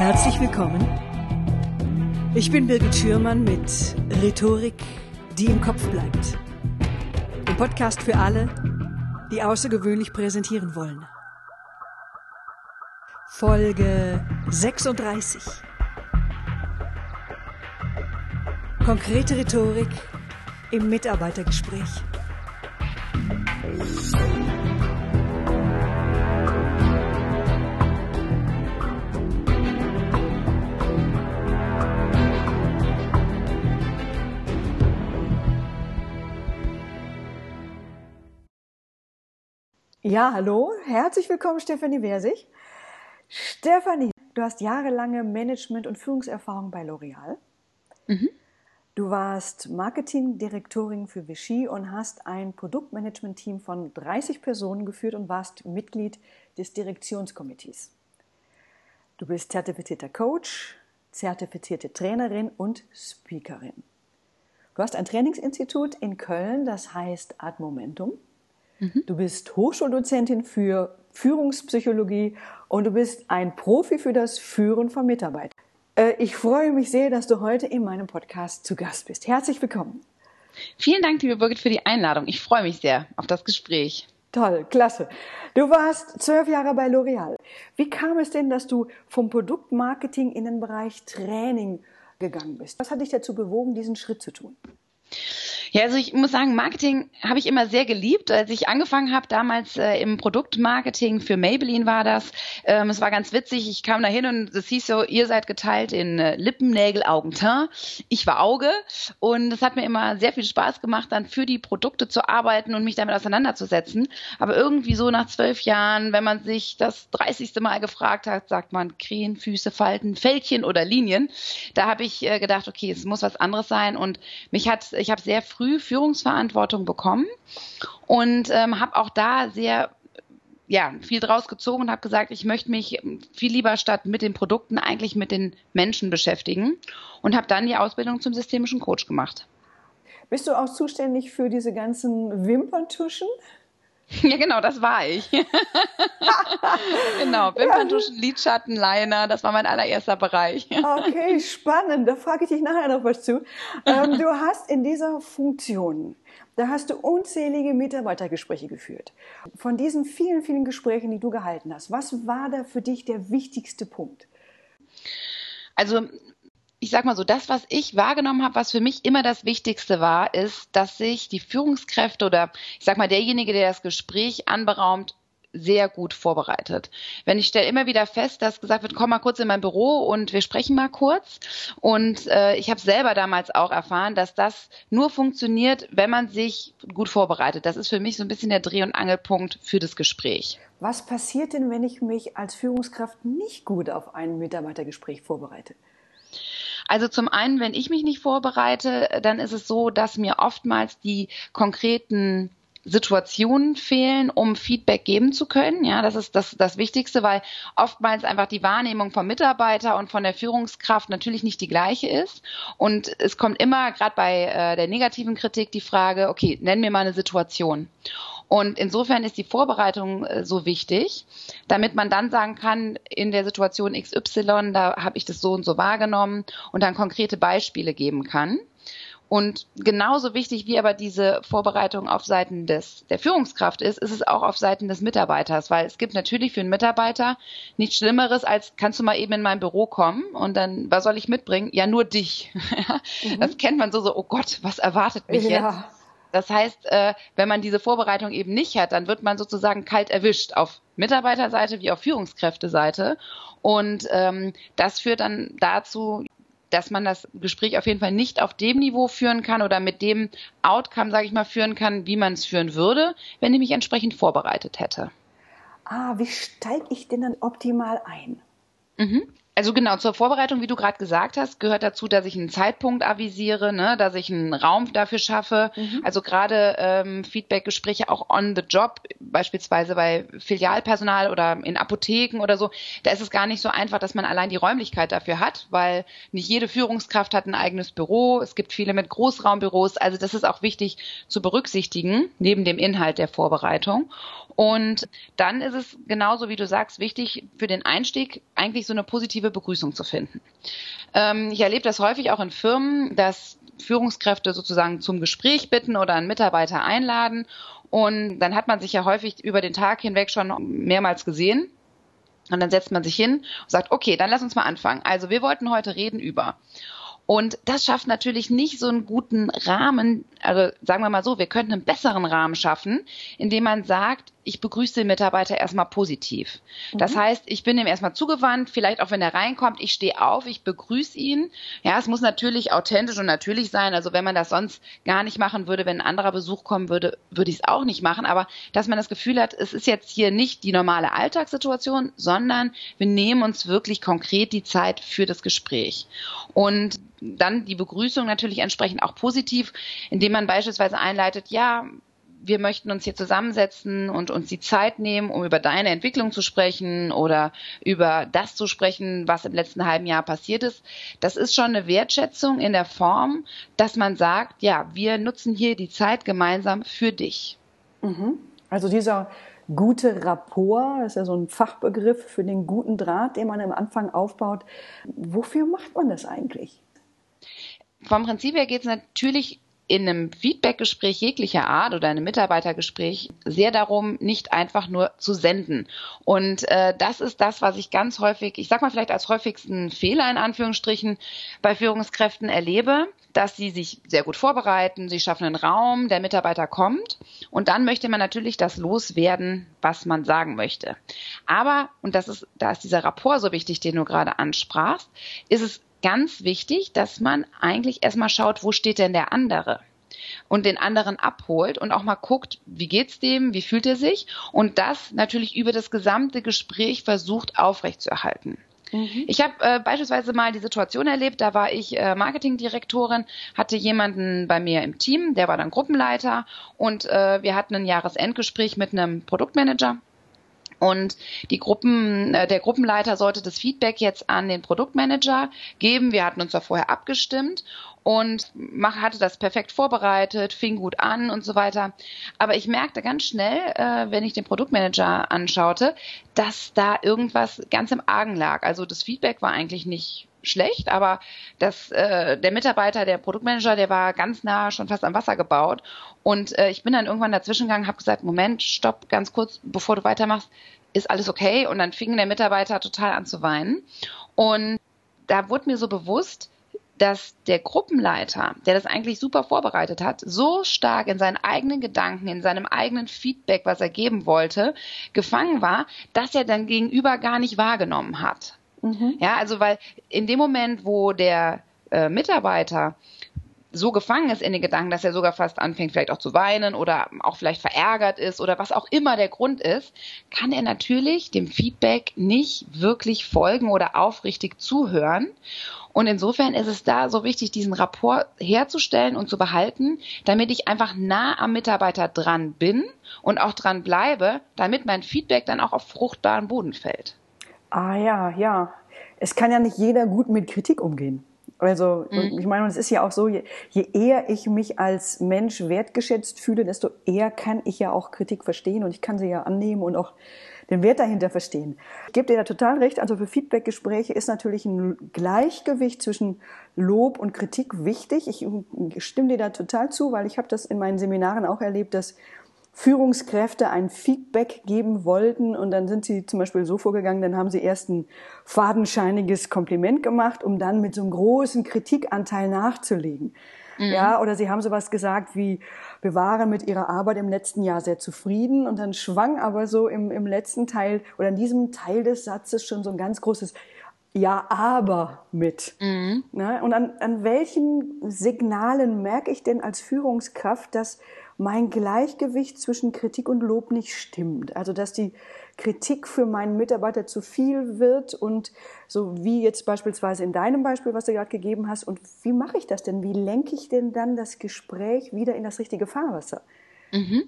Herzlich willkommen. Ich bin Birgit Schürmann mit Rhetorik, die im Kopf bleibt. Ein Podcast für alle, die außergewöhnlich präsentieren wollen. Folge 36. Konkrete Rhetorik im Mitarbeitergespräch. Ja, hallo, herzlich willkommen, Stefanie Versich. Stefanie, du hast jahrelange Management- und Führungserfahrung bei L'Oreal. Mhm. Du warst Marketingdirektorin für Vichy und hast ein Produktmanagement-Team von 30 Personen geführt und warst Mitglied des Direktionskomitees. Du bist zertifizierter Coach, zertifizierte Trainerin und Speakerin. Du hast ein Trainingsinstitut in Köln, das heißt Ad Momentum. Mhm. Du bist Hochschuldozentin für Führungspsychologie und du bist ein Profi für das Führen von Mitarbeitern. Äh, ich freue mich sehr, dass du heute in meinem Podcast zu Gast bist. Herzlich willkommen. Vielen Dank, liebe Birgit, für die Einladung. Ich freue mich sehr auf das Gespräch. Toll, klasse. Du warst zwölf Jahre bei L'Oreal. Wie kam es denn, dass du vom Produktmarketing in den Bereich Training gegangen bist? Was hat dich dazu bewogen, diesen Schritt zu tun? Ja, also ich muss sagen, Marketing habe ich immer sehr geliebt. Als ich angefangen habe, damals äh, im Produktmarketing für Maybelline war das. Ähm, es war ganz witzig. Ich kam da hin und es hieß so, ihr seid geteilt in äh, Lippen, Nägel, Augen, Teint. Ich war Auge und es hat mir immer sehr viel Spaß gemacht, dann für die Produkte zu arbeiten und mich damit auseinanderzusetzen. Aber irgendwie so nach zwölf Jahren, wenn man sich das 30. Mal gefragt hat, sagt man Krähen, Füße, Falten, Fältchen oder Linien. Da habe ich äh, gedacht, okay, es muss was anderes sein und mich hat, ich habe sehr früh früh Führungsverantwortung bekommen und ähm, habe auch da sehr ja, viel draus gezogen und habe gesagt, ich möchte mich viel lieber statt mit den Produkten eigentlich mit den Menschen beschäftigen und habe dann die Ausbildung zum systemischen Coach gemacht. Bist du auch zuständig für diese ganzen Wimperntuschen? Ja, genau, das war ich. genau, Wimperntuschen, Lidschatten, Liner, das war mein allererster Bereich. okay, spannend. Da frage ich dich nachher noch was zu. Ähm, du hast in dieser Funktion, da hast du unzählige Mitarbeitergespräche geführt. Von diesen vielen, vielen Gesprächen, die du gehalten hast, was war da für dich der wichtigste Punkt? Also ich sag mal so, das, was ich wahrgenommen habe, was für mich immer das Wichtigste war, ist, dass sich die Führungskräfte oder ich sag mal derjenige, der das Gespräch anberaumt, sehr gut vorbereitet. Wenn ich stelle immer wieder fest, dass gesagt wird, komm mal kurz in mein Büro und wir sprechen mal kurz. Und äh, ich habe selber damals auch erfahren, dass das nur funktioniert, wenn man sich gut vorbereitet. Das ist für mich so ein bisschen der Dreh- und Angelpunkt für das Gespräch. Was passiert denn, wenn ich mich als Führungskraft nicht gut auf ein Mitarbeitergespräch vorbereite? Also zum einen, wenn ich mich nicht vorbereite, dann ist es so, dass mir oftmals die konkreten Situationen fehlen, um Feedback geben zu können. Ja, das ist das, das Wichtigste, weil oftmals einfach die Wahrnehmung vom Mitarbeiter und von der Führungskraft natürlich nicht die gleiche ist. Und es kommt immer, gerade bei äh, der negativen Kritik, die Frage, okay, nenn mir mal eine Situation. Und insofern ist die Vorbereitung äh, so wichtig, damit man dann sagen kann, in der Situation XY, da habe ich das so und so wahrgenommen und dann konkrete Beispiele geben kann. Und genauso wichtig wie aber diese Vorbereitung auf Seiten des, der Führungskraft ist, ist es auch auf Seiten des Mitarbeiters, weil es gibt natürlich für einen Mitarbeiter nichts Schlimmeres als, kannst du mal eben in mein Büro kommen und dann, was soll ich mitbringen? Ja, nur dich. mhm. Das kennt man so, so, oh Gott, was erwartet mich ja. jetzt? Das heißt, äh, wenn man diese Vorbereitung eben nicht hat, dann wird man sozusagen kalt erwischt auf Mitarbeiterseite wie auf Führungskräfteseite. Und ähm, das führt dann dazu, dass man das Gespräch auf jeden Fall nicht auf dem Niveau führen kann oder mit dem Outcome, sage ich mal, führen kann, wie man es führen würde, wenn ich mich entsprechend vorbereitet hätte. Ah, wie steige ich denn dann optimal ein? Mhm. Also genau, zur Vorbereitung, wie du gerade gesagt hast, gehört dazu, dass ich einen Zeitpunkt avisiere, ne, dass ich einen Raum dafür schaffe. Mhm. Also gerade ähm, Feedbackgespräche auch on the job, beispielsweise bei Filialpersonal oder in Apotheken oder so, da ist es gar nicht so einfach, dass man allein die Räumlichkeit dafür hat, weil nicht jede Führungskraft hat ein eigenes Büro. Es gibt viele mit Großraumbüros. Also das ist auch wichtig zu berücksichtigen, neben dem Inhalt der Vorbereitung. Und dann ist es genauso wie du sagst wichtig für den Einstieg eigentlich so eine positive Begrüßung zu finden. Ähm, ich erlebe das häufig auch in Firmen, dass Führungskräfte sozusagen zum Gespräch bitten oder einen Mitarbeiter einladen. Und dann hat man sich ja häufig über den Tag hinweg schon mehrmals gesehen. Und dann setzt man sich hin und sagt, okay, dann lass uns mal anfangen. Also wir wollten heute reden über. Und das schafft natürlich nicht so einen guten Rahmen. Also sagen wir mal so, wir könnten einen besseren Rahmen schaffen, indem man sagt, ich begrüße den Mitarbeiter erstmal positiv. Das mhm. heißt, ich bin ihm erstmal zugewandt, vielleicht auch wenn er reinkommt, ich stehe auf, ich begrüße ihn. Ja, es muss natürlich authentisch und natürlich sein. Also wenn man das sonst gar nicht machen würde, wenn ein anderer Besuch kommen würde, würde ich es auch nicht machen. Aber dass man das Gefühl hat, es ist jetzt hier nicht die normale Alltagssituation, sondern wir nehmen uns wirklich konkret die Zeit für das Gespräch. Und dann die Begrüßung natürlich entsprechend auch positiv, indem man beispielsweise einleitet, ja, wir möchten uns hier zusammensetzen und uns die Zeit nehmen, um über deine Entwicklung zu sprechen oder über das zu sprechen, was im letzten halben Jahr passiert ist. Das ist schon eine Wertschätzung in der Form, dass man sagt, ja, wir nutzen hier die Zeit gemeinsam für dich. Mhm. Also dieser gute Rapport, ist ja so ein Fachbegriff für den guten Draht, den man am Anfang aufbaut. Wofür macht man das eigentlich? Vom Prinzip her geht es natürlich in einem Feedbackgespräch jeglicher Art oder einem Mitarbeitergespräch sehr darum, nicht einfach nur zu senden. Und äh, das ist das, was ich ganz häufig, ich sag mal vielleicht als häufigsten Fehler in Anführungsstrichen bei Führungskräften erlebe, dass sie sich sehr gut vorbereiten, sie schaffen einen Raum, der Mitarbeiter kommt und dann möchte man natürlich das loswerden, was man sagen möchte. Aber, und das ist, da ist dieser Rapport so wichtig, den du gerade ansprachst, ist es ganz wichtig, dass man eigentlich erstmal schaut, wo steht denn der andere? und den anderen abholt und auch mal guckt, wie geht's dem, wie fühlt er sich und das natürlich über das gesamte Gespräch versucht aufrechtzuerhalten. Mhm. Ich habe äh, beispielsweise mal die Situation erlebt, da war ich äh, Marketingdirektorin, hatte jemanden bei mir im Team, der war dann Gruppenleiter und äh, wir hatten ein Jahresendgespräch mit einem Produktmanager und die Gruppen, äh, der Gruppenleiter sollte das Feedback jetzt an den Produktmanager geben. Wir hatten uns da vorher abgestimmt und hatte das perfekt vorbereitet, fing gut an und so weiter. Aber ich merkte ganz schnell, äh, wenn ich den Produktmanager anschaute, dass da irgendwas ganz im Argen lag. Also das Feedback war eigentlich nicht schlecht, aber das, äh, der Mitarbeiter, der Produktmanager, der war ganz nah schon fast am Wasser gebaut. Und äh, ich bin dann irgendwann dazwischen gegangen, habe gesagt, Moment, stopp, ganz kurz, bevor du weitermachst, ist alles okay? Und dann fing der Mitarbeiter total an zu weinen. Und da wurde mir so bewusst, dass der Gruppenleiter, der das eigentlich super vorbereitet hat, so stark in seinen eigenen Gedanken, in seinem eigenen Feedback, was er geben wollte, gefangen war, dass er dann gegenüber gar nicht wahrgenommen hat. Mhm. Ja, also weil in dem Moment, wo der äh, Mitarbeiter so gefangen ist in den Gedanken, dass er sogar fast anfängt, vielleicht auch zu weinen oder auch vielleicht verärgert ist oder was auch immer der Grund ist, kann er natürlich dem Feedback nicht wirklich folgen oder aufrichtig zuhören. Und insofern ist es da so wichtig, diesen Rapport herzustellen und zu behalten, damit ich einfach nah am Mitarbeiter dran bin und auch dran bleibe, damit mein Feedback dann auch auf fruchtbaren Boden fällt. Ah ja, ja. Es kann ja nicht jeder gut mit Kritik umgehen. Also mhm. ich meine, es ist ja auch so, je, je, eher ich mich als Mensch wertgeschätzt fühle, desto eher kann ich ja auch Kritik verstehen und ich kann sie ja annehmen und auch den Wert dahinter verstehen. Ich gebe dir da total recht. Also für Feedbackgespräche ist natürlich ein Gleichgewicht zwischen Lob und Kritik wichtig. Ich stimme dir da total zu, weil ich habe das in meinen Seminaren auch erlebt, dass Führungskräfte ein Feedback geben wollten und dann sind sie zum Beispiel so vorgegangen, dann haben sie erst ein fadenscheiniges Kompliment gemacht, um dann mit so einem großen Kritikanteil nachzulegen. Mhm. Ja, oder sie haben sowas gesagt wie, wir waren mit ihrer Arbeit im letzten Jahr sehr zufrieden und dann schwang aber so im, im letzten Teil oder in diesem Teil des Satzes schon so ein ganz großes ja, aber mit. Mhm. Ne? Und an, an welchen Signalen merke ich denn als Führungskraft, dass mein Gleichgewicht zwischen Kritik und Lob nicht stimmt? Also, dass die Kritik für meinen Mitarbeiter zu viel wird und so wie jetzt beispielsweise in deinem Beispiel, was du gerade gegeben hast. Und wie mache ich das denn? Wie lenke ich denn dann das Gespräch wieder in das richtige Fahrwasser? Mhm.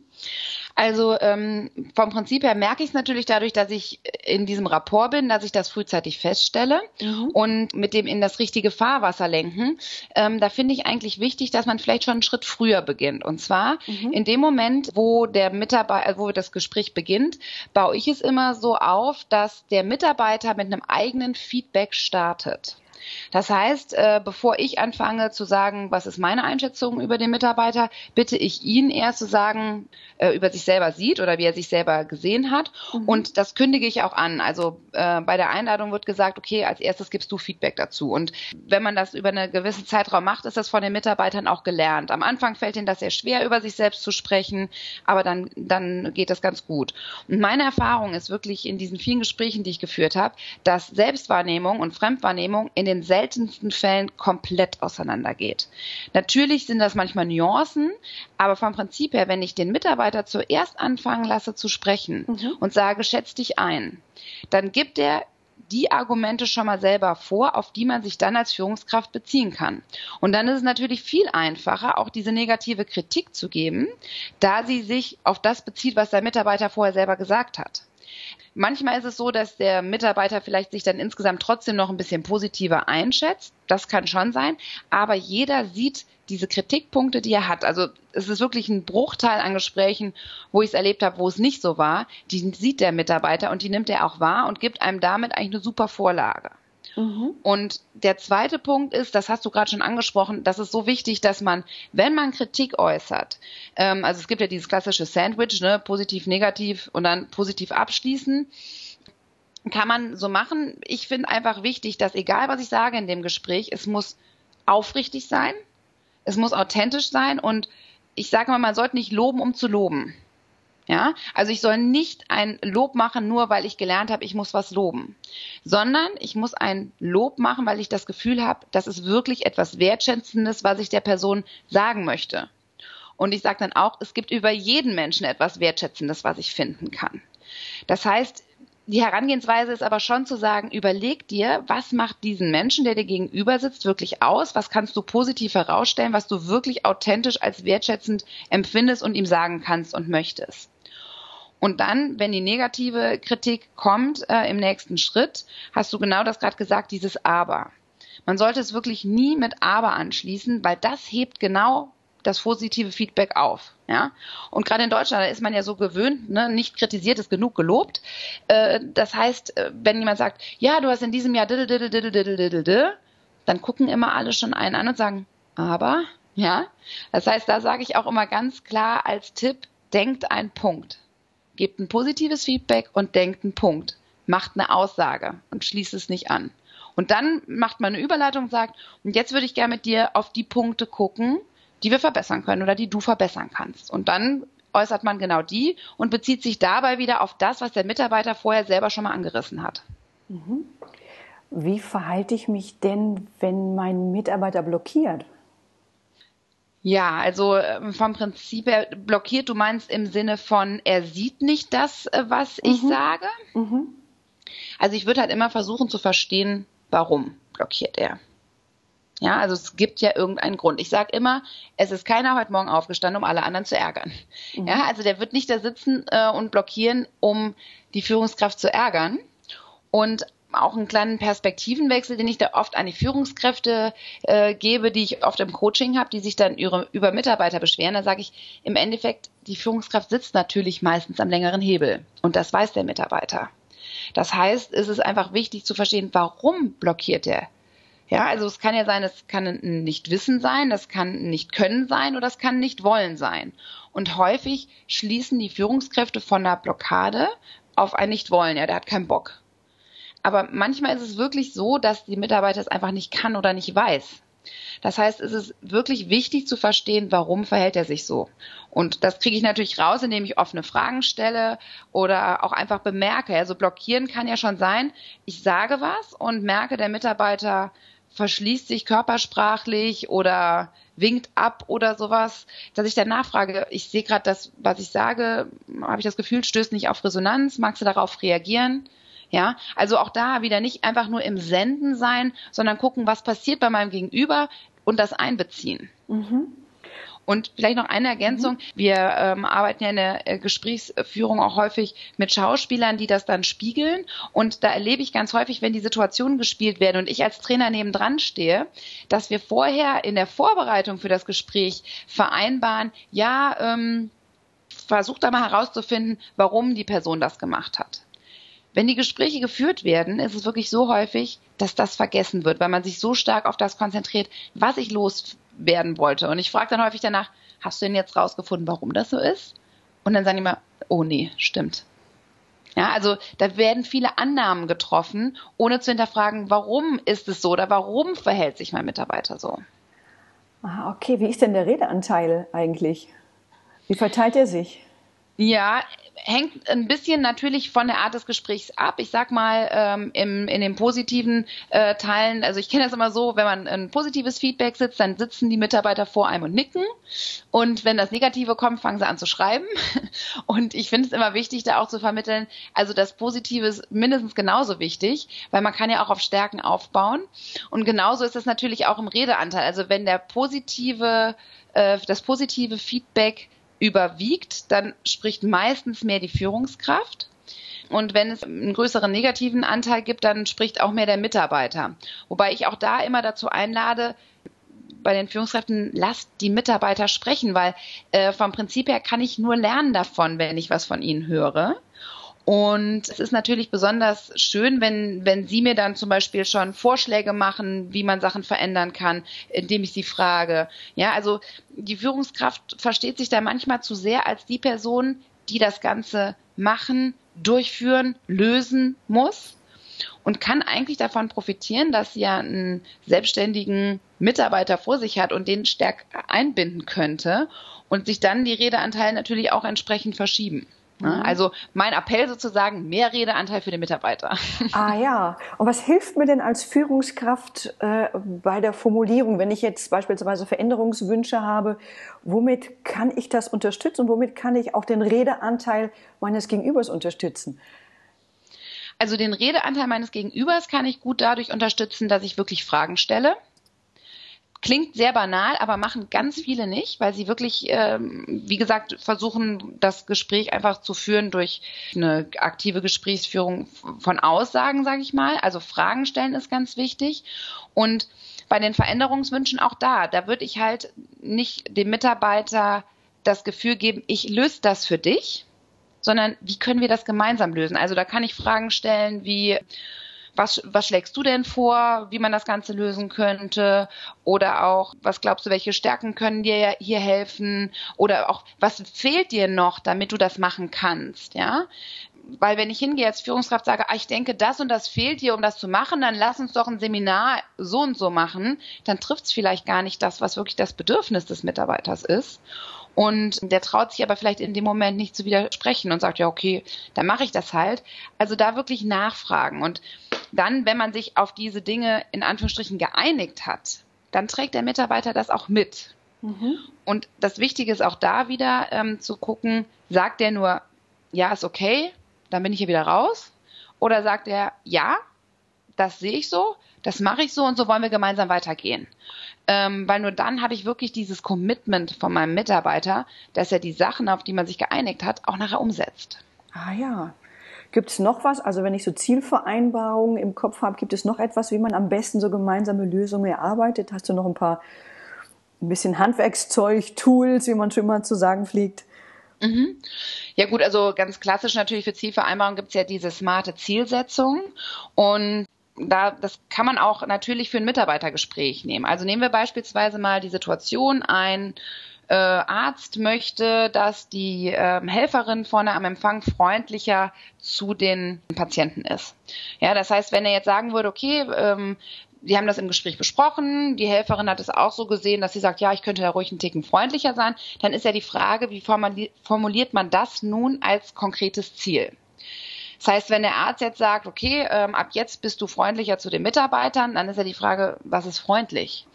Also ähm, vom Prinzip her merke ich es natürlich dadurch, dass ich in diesem Rapport bin, dass ich das frühzeitig feststelle mhm. und mit dem in das richtige Fahrwasser lenken. Ähm, da finde ich eigentlich wichtig, dass man vielleicht schon einen Schritt früher beginnt. Und zwar mhm. in dem Moment, wo der Mitarbeiter, wo das Gespräch beginnt, baue ich es immer so auf, dass der Mitarbeiter mit einem eigenen Feedback startet. Das heißt, äh, bevor ich anfange zu sagen, was ist meine Einschätzung über den Mitarbeiter, bitte ich ihn erst zu sagen, äh, über sich selber sieht oder wie er sich selber gesehen hat. Mhm. Und das kündige ich auch an. Also äh, bei der Einladung wird gesagt, okay, als erstes gibst du Feedback dazu. Und wenn man das über einen gewissen Zeitraum macht, ist das von den Mitarbeitern auch gelernt. Am Anfang fällt ihnen das sehr schwer, über sich selbst zu sprechen, aber dann, dann geht das ganz gut. Und meine Erfahrung ist wirklich in diesen vielen Gesprächen, die ich geführt habe, dass Selbstwahrnehmung und Fremdwahrnehmung in den seltensten Fällen komplett auseinandergeht. Natürlich sind das manchmal Nuancen, aber vom Prinzip her, wenn ich den Mitarbeiter zuerst anfangen lasse zu sprechen mhm. und sage, schätz dich ein, dann gibt er die Argumente schon mal selber vor, auf die man sich dann als Führungskraft beziehen kann. Und dann ist es natürlich viel einfacher, auch diese negative Kritik zu geben, da sie sich auf das bezieht, was der Mitarbeiter vorher selber gesagt hat. Manchmal ist es so, dass der Mitarbeiter vielleicht sich dann insgesamt trotzdem noch ein bisschen positiver einschätzt. Das kann schon sein. Aber jeder sieht diese Kritikpunkte, die er hat. Also es ist wirklich ein Bruchteil an Gesprächen, wo ich es erlebt habe, wo es nicht so war. Die sieht der Mitarbeiter und die nimmt er auch wahr und gibt einem damit eigentlich eine super Vorlage. Mhm. Und der zweite Punkt ist, das hast du gerade schon angesprochen, das ist so wichtig, dass man, wenn man Kritik äußert, ähm, also es gibt ja dieses klassische Sandwich, ne, positiv, negativ und dann positiv abschließen, kann man so machen. Ich finde einfach wichtig, dass egal was ich sage in dem Gespräch, es muss aufrichtig sein, es muss authentisch sein und ich sage mal, man sollte nicht loben, um zu loben. Ja, also ich soll nicht ein Lob machen, nur weil ich gelernt habe, ich muss was loben, sondern ich muss ein Lob machen, weil ich das Gefühl habe, das ist wirklich etwas Wertschätzendes, was ich der Person sagen möchte. Und ich sage dann auch, es gibt über jeden Menschen etwas Wertschätzendes, was ich finden kann. Das heißt, die Herangehensweise ist aber schon zu sagen, überleg dir, was macht diesen Menschen, der dir gegenüber sitzt, wirklich aus? Was kannst du positiv herausstellen, was du wirklich authentisch als wertschätzend empfindest und ihm sagen kannst und möchtest? Und dann, wenn die negative Kritik kommt äh, im nächsten Schritt, hast du genau das gerade gesagt, dieses Aber. Man sollte es wirklich nie mit Aber anschließen, weil das hebt genau das positive Feedback auf. Ja? Und gerade in Deutschland, da ist man ja so gewöhnt, ne? nicht kritisiert ist genug gelobt. Äh, das heißt, äh, wenn jemand sagt, ja, du hast in diesem Jahr diddle, diddle, diddle, diddle, diddle, diddle, dann gucken immer alle schon einen an und sagen, aber, ja. Das heißt, da sage ich auch immer ganz klar als Tipp, denkt ein Punkt gebt ein positives Feedback und denkt einen Punkt, macht eine Aussage und schließt es nicht an. Und dann macht man eine Überleitung und sagt, und jetzt würde ich gerne mit dir auf die Punkte gucken, die wir verbessern können oder die du verbessern kannst. Und dann äußert man genau die und bezieht sich dabei wieder auf das, was der Mitarbeiter vorher selber schon mal angerissen hat. Mhm. Wie verhalte ich mich denn, wenn mein Mitarbeiter blockiert? Ja, also ähm, vom Prinzip her blockiert, du meinst im Sinne von, er sieht nicht das, äh, was ich mhm. sage. Mhm. Also ich würde halt immer versuchen zu verstehen, warum blockiert er. Ja, also es gibt ja irgendeinen Grund. Ich sage immer, es ist keiner heute Morgen aufgestanden, um alle anderen zu ärgern. Mhm. Ja, also der wird nicht da sitzen äh, und blockieren, um die Führungskraft zu ärgern. Und auch einen kleinen Perspektivenwechsel, den ich da oft an die Führungskräfte äh, gebe, die ich oft im Coaching habe, die sich dann über, über Mitarbeiter beschweren. Da sage ich, im Endeffekt, die Führungskraft sitzt natürlich meistens am längeren Hebel und das weiß der Mitarbeiter. Das heißt, es ist einfach wichtig zu verstehen, warum blockiert er. Ja, also es kann ja sein, es kann ein Nicht-Wissen sein, das kann ein Nicht-Können sein oder es kann Nicht-Wollen sein. Und häufig schließen die Führungskräfte von der Blockade auf ein Nicht-Wollen. Ja, der hat keinen Bock. Aber manchmal ist es wirklich so, dass die Mitarbeiter es einfach nicht kann oder nicht weiß. Das heißt, es ist wirklich wichtig zu verstehen, warum verhält er sich so. Und das kriege ich natürlich raus, indem ich offene Fragen stelle oder auch einfach bemerke. Also blockieren kann ja schon sein, ich sage was und merke, der Mitarbeiter verschließt sich körpersprachlich oder winkt ab oder sowas, dass ich dann nachfrage, ich sehe gerade das, was ich sage, habe ich das Gefühl, stößt nicht auf Resonanz, magst du darauf reagieren? Ja, also auch da wieder nicht einfach nur im Senden sein, sondern gucken, was passiert bei meinem Gegenüber und das einbeziehen. Mhm. Und vielleicht noch eine Ergänzung. Mhm. Wir ähm, arbeiten ja in der äh, Gesprächsführung auch häufig mit Schauspielern, die das dann spiegeln. Und da erlebe ich ganz häufig, wenn die Situationen gespielt werden und ich als Trainer nebendran stehe, dass wir vorher in der Vorbereitung für das Gespräch vereinbaren, ja, ähm, versucht da mal herauszufinden, warum die Person das gemacht hat. Wenn die Gespräche geführt werden, ist es wirklich so häufig, dass das vergessen wird, weil man sich so stark auf das konzentriert, was ich loswerden wollte. Und ich frage dann häufig danach, hast du denn jetzt rausgefunden, warum das so ist? Und dann sagen die immer, oh nee, stimmt. Ja, also da werden viele Annahmen getroffen, ohne zu hinterfragen, warum ist es so oder warum verhält sich mein Mitarbeiter so. Ah, okay. Wie ist denn der Redeanteil eigentlich? Wie verteilt er sich? Ja, hängt ein bisschen natürlich von der Art des Gesprächs ab. Ich sag mal, ähm, im, in den positiven äh, Teilen, also ich kenne das immer so, wenn man ein positives Feedback sitzt, dann sitzen die Mitarbeiter vor einem und nicken. Und wenn das Negative kommt, fangen sie an zu schreiben. Und ich finde es immer wichtig, da auch zu vermitteln, also das Positive ist mindestens genauso wichtig, weil man kann ja auch auf Stärken aufbauen. Und genauso ist es natürlich auch im Redeanteil. Also wenn der positive, äh, das positive Feedback überwiegt, dann spricht meistens mehr die Führungskraft. Und wenn es einen größeren negativen Anteil gibt, dann spricht auch mehr der Mitarbeiter. Wobei ich auch da immer dazu einlade, bei den Führungskräften, lasst die Mitarbeiter sprechen, weil äh, vom Prinzip her kann ich nur lernen davon, wenn ich was von ihnen höre. Und es ist natürlich besonders schön, wenn, wenn Sie mir dann zum Beispiel schon Vorschläge machen, wie man Sachen verändern kann, indem ich Sie frage. Ja, also die Führungskraft versteht sich da manchmal zu sehr als die Person, die das Ganze machen, durchführen, lösen muss und kann eigentlich davon profitieren, dass sie ja einen selbstständigen Mitarbeiter vor sich hat und den stärker einbinden könnte und sich dann die Redeanteile natürlich auch entsprechend verschieben. Ne? Mhm. Also mein Appell sozusagen, mehr Redeanteil für den Mitarbeiter. Ah ja, und was hilft mir denn als Führungskraft äh, bei der Formulierung, wenn ich jetzt beispielsweise Veränderungswünsche habe, womit kann ich das unterstützen und womit kann ich auch den Redeanteil meines Gegenübers unterstützen? Also den Redeanteil meines Gegenübers kann ich gut dadurch unterstützen, dass ich wirklich Fragen stelle Klingt sehr banal, aber machen ganz viele nicht, weil sie wirklich, ähm, wie gesagt, versuchen, das Gespräch einfach zu führen durch eine aktive Gesprächsführung von Aussagen, sage ich mal. Also Fragen stellen ist ganz wichtig. Und bei den Veränderungswünschen auch da, da würde ich halt nicht dem Mitarbeiter das Gefühl geben, ich löse das für dich, sondern wie können wir das gemeinsam lösen? Also da kann ich Fragen stellen wie, was, was schlägst du denn vor, wie man das Ganze lösen könnte? Oder auch, was glaubst du, welche Stärken können dir hier helfen? Oder auch, was fehlt dir noch, damit du das machen kannst? Ja, weil wenn ich hingehe als Führungskraft sage, ah, ich denke, das und das fehlt dir, um das zu machen, dann lass uns doch ein Seminar so und so machen, dann trifft es vielleicht gar nicht das, was wirklich das Bedürfnis des Mitarbeiters ist. Und der traut sich aber vielleicht in dem Moment nicht zu widersprechen und sagt, ja, okay, dann mache ich das halt. Also da wirklich nachfragen. Und dann, wenn man sich auf diese Dinge in Anführungsstrichen geeinigt hat, dann trägt der Mitarbeiter das auch mit. Mhm. Und das Wichtige ist auch da wieder ähm, zu gucken, sagt der nur, ja, ist okay, dann bin ich hier wieder raus? Oder sagt er, ja, das sehe ich so, das mache ich so und so wollen wir gemeinsam weitergehen. Ähm, weil nur dann habe ich wirklich dieses Commitment von meinem Mitarbeiter, dass er die Sachen, auf die man sich geeinigt hat, auch nachher umsetzt. Ah ja. Gibt es noch was? Also wenn ich so Zielvereinbarungen im Kopf habe, gibt es noch etwas, wie man am besten so gemeinsame Lösungen erarbeitet? Hast du noch ein paar, ein bisschen Handwerkszeug, Tools, wie man schon mal zu sagen fliegt? Mhm. Ja gut, also ganz klassisch natürlich für Zielvereinbarungen gibt es ja diese smarte Zielsetzung und da, das kann man auch natürlich für ein Mitarbeitergespräch nehmen. Also nehmen wir beispielsweise mal die Situation, ein äh, Arzt möchte, dass die äh, Helferin vorne am Empfang freundlicher zu den Patienten ist. Ja, das heißt, wenn er jetzt sagen würde, okay, ähm, die haben das im Gespräch besprochen, die Helferin hat es auch so gesehen, dass sie sagt, ja, ich könnte da ruhig einen Ticken freundlicher sein, dann ist ja die Frage, wie formuliert man das nun als konkretes Ziel? Das heißt, wenn der Arzt jetzt sagt, okay, ähm, ab jetzt bist du freundlicher zu den Mitarbeitern, dann ist ja die Frage, was ist freundlich?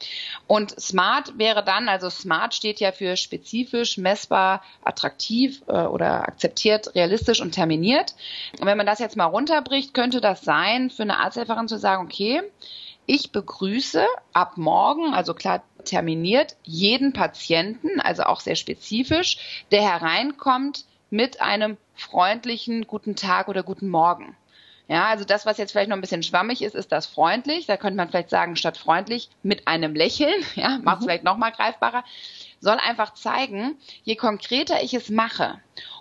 Und smart wäre dann, also smart steht ja für spezifisch, messbar, attraktiv äh, oder akzeptiert, realistisch und terminiert. Und wenn man das jetzt mal runterbricht, könnte das sein, für eine Arzthelferin zu sagen, okay, ich begrüße ab morgen, also klar, determiniert jeden Patienten, also auch sehr spezifisch, der hereinkommt mit einem freundlichen guten Tag oder guten Morgen. Ja, also das, was jetzt vielleicht noch ein bisschen schwammig ist, ist das freundlich. Da könnte man vielleicht sagen, statt freundlich mit einem Lächeln, ja, macht es mhm. vielleicht noch mal greifbarer, soll einfach zeigen, je konkreter ich es mache,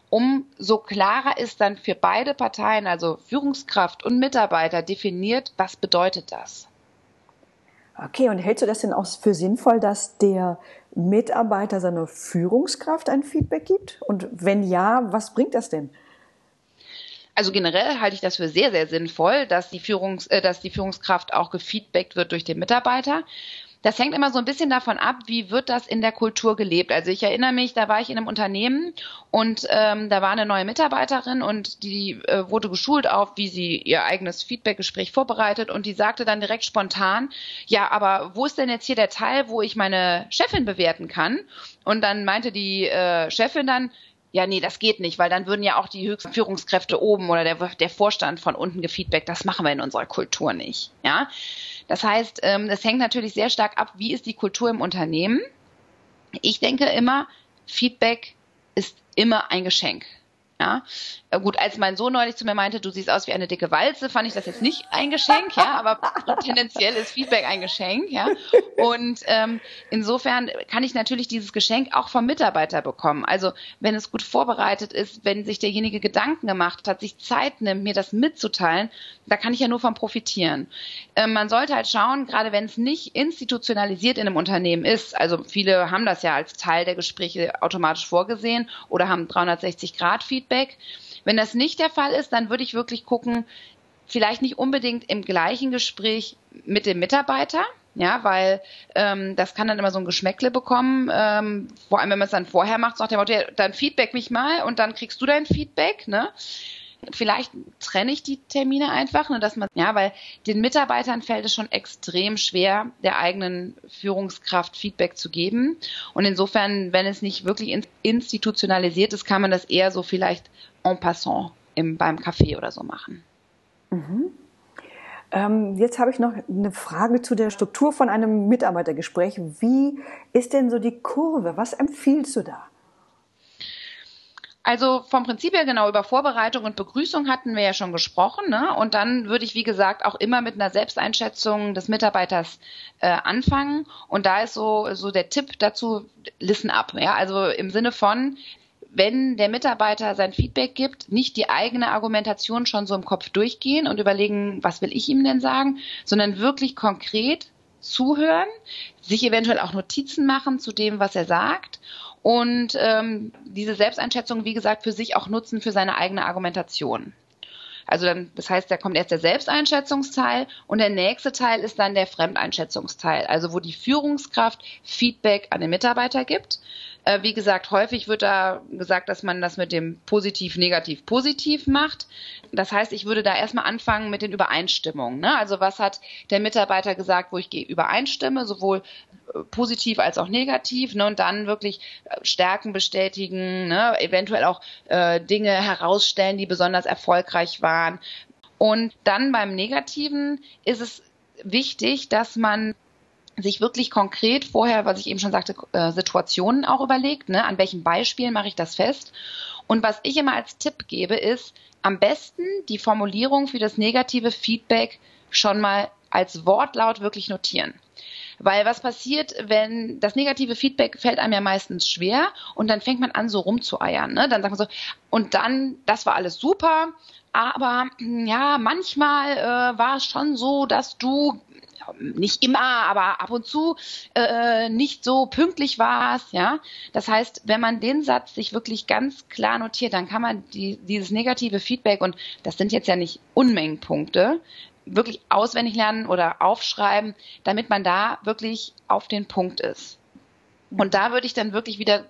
umso klarer ist dann für beide Parteien, also Führungskraft und Mitarbeiter, definiert, was bedeutet das. Okay, und hältst du das denn auch für sinnvoll, dass der Mitarbeiter seiner Führungskraft ein Feedback gibt? Und wenn ja, was bringt das denn? Also generell halte ich das für sehr, sehr sinnvoll, dass die, Führungs-, äh, dass die Führungskraft auch gefeedbackt wird durch den Mitarbeiter. Das hängt immer so ein bisschen davon ab, wie wird das in der Kultur gelebt. Also ich erinnere mich, da war ich in einem Unternehmen und ähm, da war eine neue Mitarbeiterin und die äh, wurde geschult auf, wie sie ihr eigenes Feedbackgespräch vorbereitet und die sagte dann direkt spontan, ja, aber wo ist denn jetzt hier der Teil, wo ich meine Chefin bewerten kann? Und dann meinte die äh, Chefin dann, ja, nee, das geht nicht, weil dann würden ja auch die höchsten Führungskräfte oben oder der, der Vorstand von unten gefeedbackt. Das machen wir in unserer Kultur nicht. Ja, das heißt, ähm, das hängt natürlich sehr stark ab, wie ist die Kultur im Unternehmen. Ich denke immer, Feedback ist immer ein Geschenk. Ja, äh, gut, als mein Sohn neulich zu mir meinte, du siehst aus wie eine dicke Walze, fand ich das jetzt nicht ein Geschenk, ja, aber tendenziell ist Feedback ein Geschenk, ja. Und ähm, insofern kann ich natürlich dieses Geschenk auch vom Mitarbeiter bekommen. Also wenn es gut vorbereitet ist, wenn sich derjenige Gedanken gemacht hat, sich Zeit nimmt, mir das mitzuteilen, da kann ich ja nur von profitieren. Ähm, man sollte halt schauen, gerade wenn es nicht institutionalisiert in einem Unternehmen ist, also viele haben das ja als Teil der Gespräche automatisch vorgesehen oder haben 360 Grad Feedback Feedback. Wenn das nicht der Fall ist, dann würde ich wirklich gucken, vielleicht nicht unbedingt im gleichen Gespräch mit dem Mitarbeiter, ja, weil ähm, das kann dann immer so ein Geschmäckle bekommen, ähm, vor allem wenn man es dann vorher macht, sagt der Motto, ja, dann feedback mich mal und dann kriegst du dein Feedback, ne? Vielleicht trenne ich die Termine einfach, ne, dass man, ja, weil den Mitarbeitern fällt es schon extrem schwer, der eigenen Führungskraft Feedback zu geben. Und insofern, wenn es nicht wirklich institutionalisiert ist, kann man das eher so vielleicht en passant im, beim Café oder so machen. Mhm. Ähm, jetzt habe ich noch eine Frage zu der Struktur von einem Mitarbeitergespräch. Wie ist denn so die Kurve? Was empfiehlst du da? Also vom Prinzip her genau über Vorbereitung und Begrüßung hatten wir ja schon gesprochen. Ne? Und dann würde ich, wie gesagt, auch immer mit einer Selbsteinschätzung des Mitarbeiters äh, anfangen. Und da ist so, so der Tipp dazu, listen up. Ja? Also im Sinne von, wenn der Mitarbeiter sein Feedback gibt, nicht die eigene Argumentation schon so im Kopf durchgehen und überlegen, was will ich ihm denn sagen, sondern wirklich konkret zuhören, sich eventuell auch Notizen machen zu dem, was er sagt und ähm, diese Selbsteinschätzung, wie gesagt, für sich auch nutzen für seine eigene Argumentation. Also dann, das heißt, da kommt erst der Selbsteinschätzungsteil und der nächste Teil ist dann der Fremdeinschätzungsteil, also wo die Führungskraft Feedback an den Mitarbeiter gibt. Äh, wie gesagt, häufig wird da gesagt, dass man das mit dem positiv, negativ, positiv macht. Das heißt, ich würde da erstmal anfangen mit den Übereinstimmungen. Ne? Also was hat der Mitarbeiter gesagt, wo ich übereinstimme, sowohl positiv als auch negativ, ne? und dann wirklich äh, Stärken bestätigen, ne? eventuell auch äh, Dinge herausstellen, die besonders erfolgreich waren. Und dann beim Negativen ist es wichtig, dass man sich wirklich konkret vorher, was ich eben schon sagte, äh, Situationen auch überlegt, ne? an welchen Beispielen mache ich das fest. Und was ich immer als Tipp gebe, ist am besten die Formulierung für das negative Feedback schon mal als Wortlaut wirklich notieren. Weil was passiert, wenn das negative Feedback fällt einem ja meistens schwer und dann fängt man an, so rumzueiern. Ne? Dann sagt man so, und dann, das war alles super, aber ja, manchmal äh, war es schon so, dass du nicht immer, aber ab und zu äh, nicht so pünktlich warst, ja. Das heißt, wenn man den Satz sich wirklich ganz klar notiert, dann kann man die, dieses negative Feedback und das sind jetzt ja nicht Unmengenpunkte, wirklich auswendig lernen oder aufschreiben, damit man da wirklich auf den Punkt ist. Und da würde ich dann wirklich wieder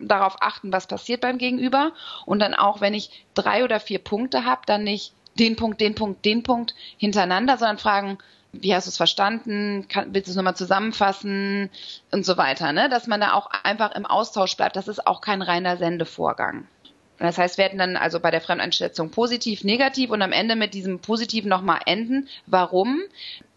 darauf achten, was passiert beim Gegenüber und dann auch, wenn ich drei oder vier Punkte habe, dann nicht den Punkt, den Punkt, den Punkt hintereinander, sondern fragen, wie hast du es verstanden? Kann, willst du es nochmal zusammenfassen? Und so weiter, ne? Dass man da auch einfach im Austausch bleibt. Das ist auch kein reiner Sendevorgang. Das heißt, wir hätten dann also bei der Fremdeinschätzung positiv, negativ und am Ende mit diesem Positiven nochmal enden. Warum?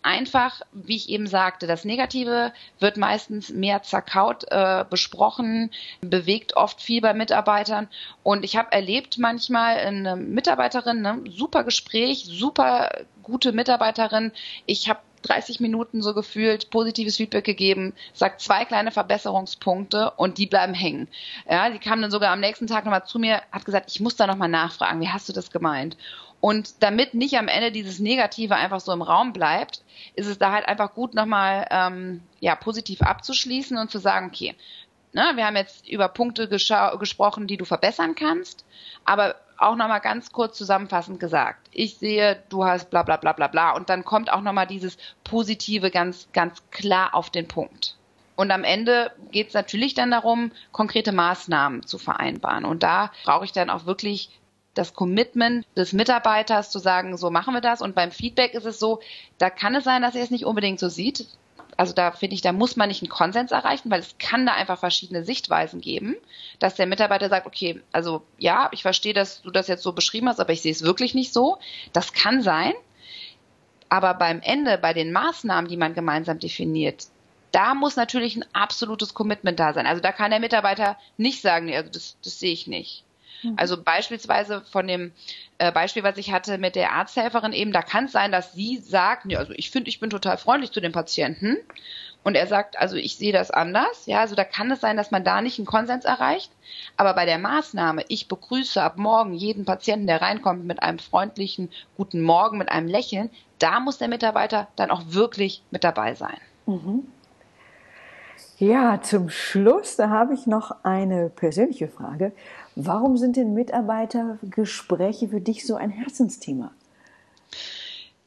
Einfach, wie ich eben sagte, das Negative wird meistens mehr zerkaut äh, besprochen, bewegt oft viel bei Mitarbeitern. Und ich habe erlebt manchmal eine Mitarbeiterin, ne, super Gespräch, super gute Mitarbeiterin. Ich habe 30 Minuten so gefühlt positives Feedback gegeben, sagt zwei kleine Verbesserungspunkte und die bleiben hängen. Ja, die kam dann sogar am nächsten Tag nochmal zu mir, hat gesagt, ich muss da nochmal nachfragen, wie hast du das gemeint? Und damit nicht am Ende dieses Negative einfach so im Raum bleibt, ist es da halt einfach gut, nochmal ähm, ja, positiv abzuschließen und zu sagen, okay, ne, wir haben jetzt über Punkte gesprochen, die du verbessern kannst, aber auch nochmal ganz kurz zusammenfassend gesagt. Ich sehe, du hast bla bla bla bla bla und dann kommt auch nochmal dieses Positive ganz, ganz klar auf den Punkt. Und am Ende geht es natürlich dann darum, konkrete Maßnahmen zu vereinbaren. Und da brauche ich dann auch wirklich das Commitment des Mitarbeiters zu sagen, so machen wir das. Und beim Feedback ist es so, da kann es sein, dass er es nicht unbedingt so sieht. Also da finde ich, da muss man nicht einen Konsens erreichen, weil es kann da einfach verschiedene Sichtweisen geben, dass der Mitarbeiter sagt, okay, also ja, ich verstehe, dass du das jetzt so beschrieben hast, aber ich sehe es wirklich nicht so. Das kann sein. Aber beim Ende, bei den Maßnahmen, die man gemeinsam definiert, da muss natürlich ein absolutes Commitment da sein. Also da kann der Mitarbeiter nicht sagen, nee, also das, das sehe ich nicht. Mhm. Also beispielsweise von dem äh, Beispiel, was ich hatte mit der Arzthelferin eben, da kann es sein, dass sie sagt, ja, also ich finde, ich bin total freundlich zu den Patienten. Und er sagt, also ich sehe das anders. Ja, also da kann es sein, dass man da nicht einen Konsens erreicht. Aber bei der Maßnahme, ich begrüße ab morgen jeden Patienten, der reinkommt mit einem freundlichen guten Morgen, mit einem Lächeln, da muss der Mitarbeiter dann auch wirklich mit dabei sein. Mhm. Ja, zum Schluss, da habe ich noch eine persönliche Frage. Warum sind denn Mitarbeitergespräche für dich so ein Herzensthema?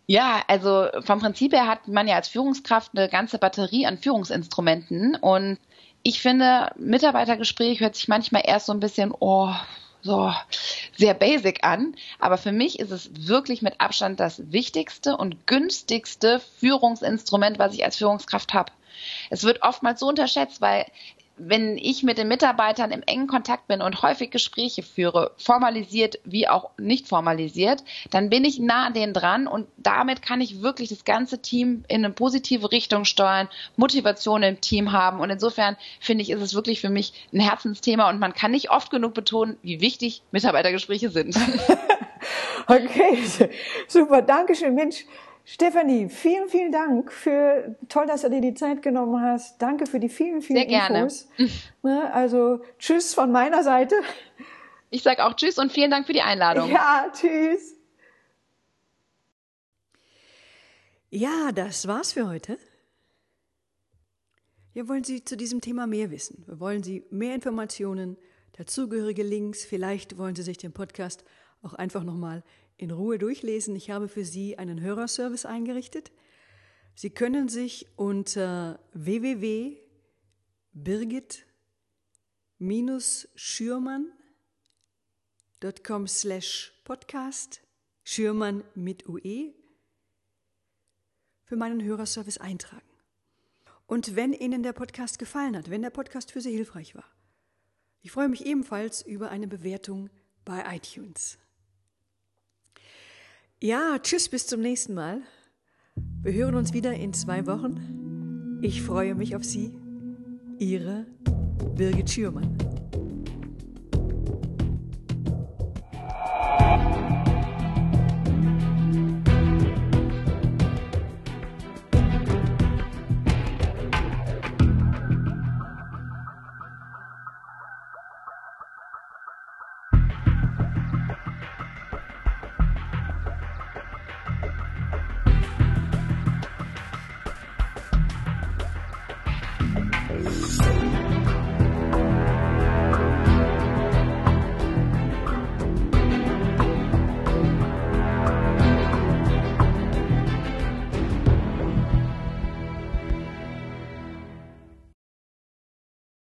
Ja, also vom Prinzip her hat man ja als Führungskraft eine ganze Batterie an Führungsinstrumenten und ich finde, Mitarbeitergespräch hört sich manchmal erst so ein bisschen, oh, so sehr basic an. Aber für mich ist es wirklich mit Abstand das wichtigste und günstigste Führungsinstrument, was ich als Führungskraft habe. Es wird oftmals so unterschätzt, weil wenn ich mit den Mitarbeitern im engen Kontakt bin und häufig Gespräche führe, formalisiert wie auch nicht formalisiert, dann bin ich nah an denen dran und damit kann ich wirklich das ganze Team in eine positive Richtung steuern, Motivation im Team haben und insofern finde ich, ist es wirklich für mich ein Herzensthema und man kann nicht oft genug betonen, wie wichtig Mitarbeitergespräche sind. okay, super, Dankeschön, Mensch. Stefanie, vielen, vielen Dank für toll, dass du dir die Zeit genommen hast. Danke für die vielen, vielen Sehr gerne. Infos. Ne, also tschüss von meiner Seite. Ich sage auch tschüss und vielen Dank für die Einladung. Ja, tschüss. Ja, das war's für heute. Wir wollen Sie zu diesem Thema mehr wissen. Wir wollen Sie mehr Informationen, dazugehörige Links. Vielleicht wollen Sie sich den Podcast auch einfach nochmal in Ruhe durchlesen. Ich habe für Sie einen Hörerservice eingerichtet. Sie können sich unter www.birgit-schürmann.com slash podcast Schürmann mit UE für meinen Hörerservice eintragen. Und wenn Ihnen der Podcast gefallen hat, wenn der Podcast für Sie hilfreich war, ich freue mich ebenfalls über eine Bewertung bei iTunes. Ja, tschüss, bis zum nächsten Mal. Wir hören uns wieder in zwei Wochen. Ich freue mich auf Sie. Ihre Birgit Schürmann.